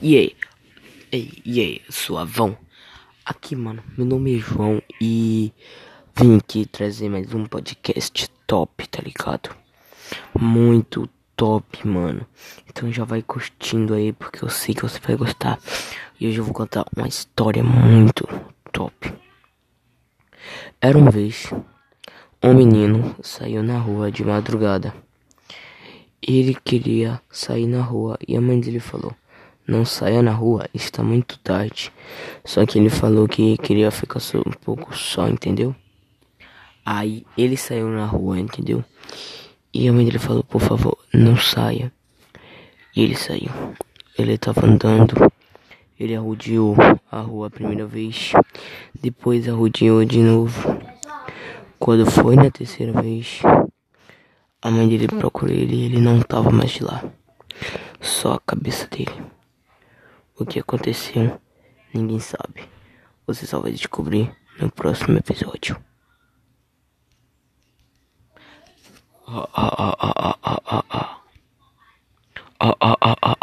E aí? Ei, e aí, suavão? Aqui, mano, meu nome é João e vim aqui trazer mais um podcast top, tá ligado? Muito top, mano. Então já vai curtindo aí, porque eu sei que você vai gostar. E hoje eu vou contar uma história muito top. Era uma vez, um menino saiu na rua de madrugada. Ele queria sair na rua e a mãe dele falou: Não saia na rua, está muito tarde. Só que ele falou que queria ficar um pouco só, entendeu? Aí ele saiu na rua, entendeu? E a mãe dele falou: Por favor, não saia. E ele saiu. Ele estava andando. Ele arrodeou a rua a primeira vez. Depois arrodeou de novo. Quando foi na terceira vez. A mãe dele procurou ele e ele não estava mais lá. Só a cabeça dele. O que aconteceu, ninguém sabe. Você só vai descobrir no próximo episódio. Ah, ah, ah, ah, ah, ah, ah. Ah, ah, ah, ah. ah, ah.